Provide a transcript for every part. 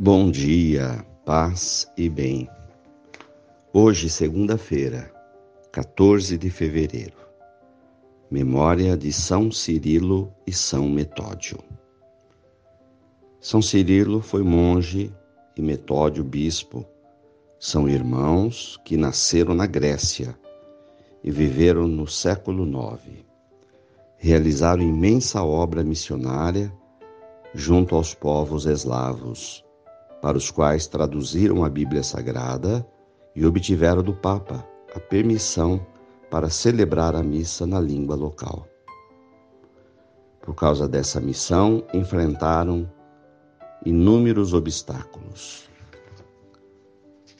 Bom dia, paz e bem. Hoje, segunda-feira, 14 de fevereiro. Memória de São Cirilo e São Metódio. São Cirilo foi monge e Metódio bispo. São irmãos que nasceram na Grécia e viveram no século IX. Realizaram imensa obra missionária junto aos povos eslavos para os quais traduziram a Bíblia Sagrada e obtiveram do Papa a permissão para celebrar a missa na língua local. Por causa dessa missão, enfrentaram inúmeros obstáculos.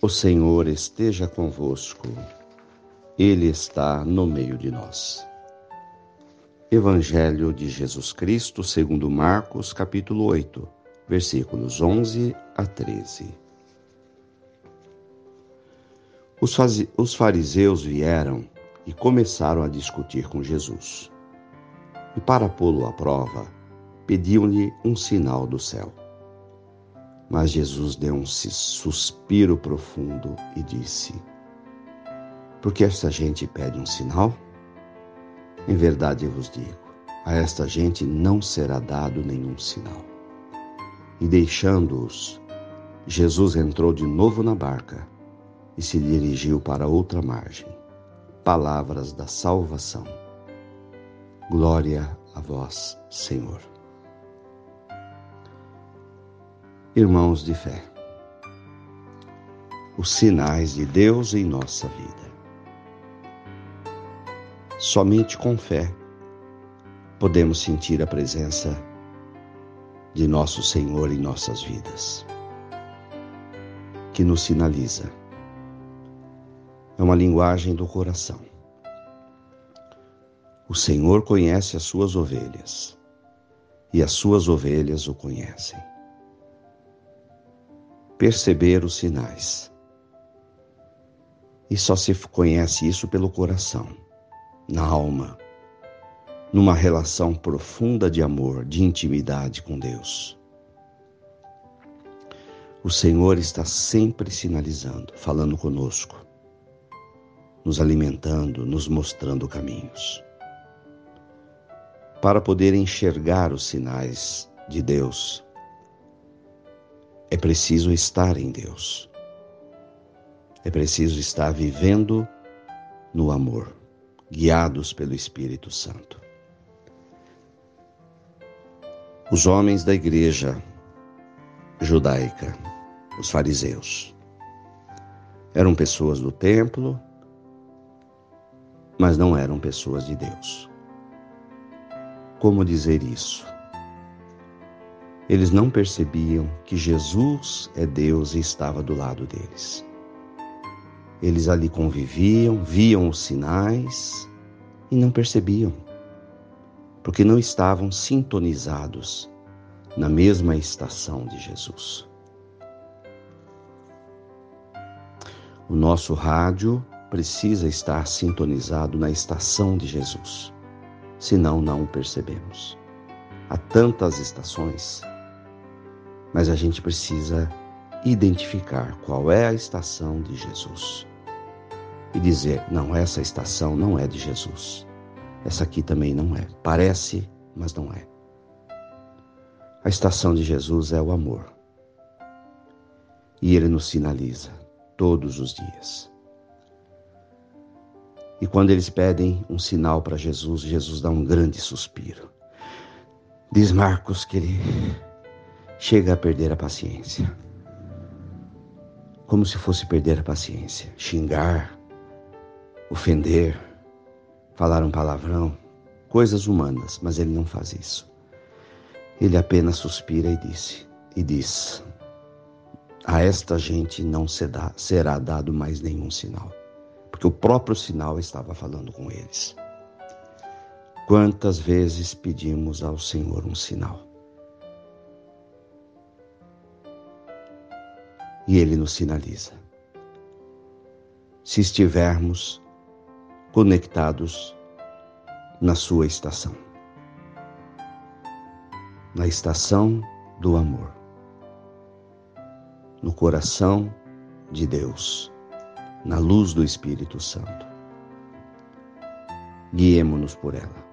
O Senhor esteja convosco, Ele está no meio de nós. Evangelho de Jesus Cristo, segundo Marcos, capítulo 8 versículos 11 a 13. Os fariseus vieram e começaram a discutir com Jesus. E para pô-lo à prova, pediam-lhe um sinal do céu. Mas Jesus deu um suspiro profundo e disse: Por que esta gente pede um sinal? Em verdade eu vos digo: a esta gente não será dado nenhum sinal. E deixando-os, Jesus entrou de novo na barca e se dirigiu para outra margem. Palavras da salvação. Glória a vós, Senhor. Irmãos de fé, os sinais de Deus em nossa vida. Somente com fé podemos sentir a presença de nosso Senhor em nossas vidas, que nos sinaliza. É uma linguagem do coração. O Senhor conhece as suas ovelhas e as suas ovelhas o conhecem. Perceber os sinais. E só se conhece isso pelo coração, na alma numa relação profunda de amor, de intimidade com Deus. O Senhor está sempre sinalizando, falando conosco, nos alimentando, nos mostrando caminhos. Para poder enxergar os sinais de Deus, é preciso estar em Deus. É preciso estar vivendo no amor, guiados pelo Espírito Santo. Os homens da igreja judaica, os fariseus. Eram pessoas do templo, mas não eram pessoas de Deus. Como dizer isso? Eles não percebiam que Jesus é Deus e estava do lado deles. Eles ali conviviam, viam os sinais e não percebiam porque não estavam sintonizados na mesma estação de Jesus. O nosso rádio precisa estar sintonizado na estação de Jesus, senão não o percebemos. Há tantas estações, mas a gente precisa identificar qual é a estação de Jesus e dizer: não, essa estação não é de Jesus. Essa aqui também não é. Parece, mas não é. A estação de Jesus é o amor. E ele nos sinaliza todos os dias. E quando eles pedem um sinal para Jesus, Jesus dá um grande suspiro. Diz Marcos que ele chega a perder a paciência. Como se fosse perder a paciência, xingar, ofender, falar um palavrão, coisas humanas, mas ele não faz isso. Ele apenas suspira e disse e diz: A esta gente não será, será dado mais nenhum sinal, porque o próprio sinal estava falando com eles. Quantas vezes pedimos ao Senhor um sinal? E ele nos sinaliza. Se estivermos conectados na sua estação na estação do amor. no coração de Deus, na luz do Espírito Santo. Guiemo-nos por ela.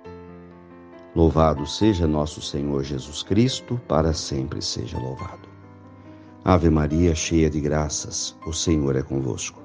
Louvado seja nosso Senhor Jesus Cristo, para sempre seja louvado. Ave Maria, cheia de graças, o Senhor é convosco.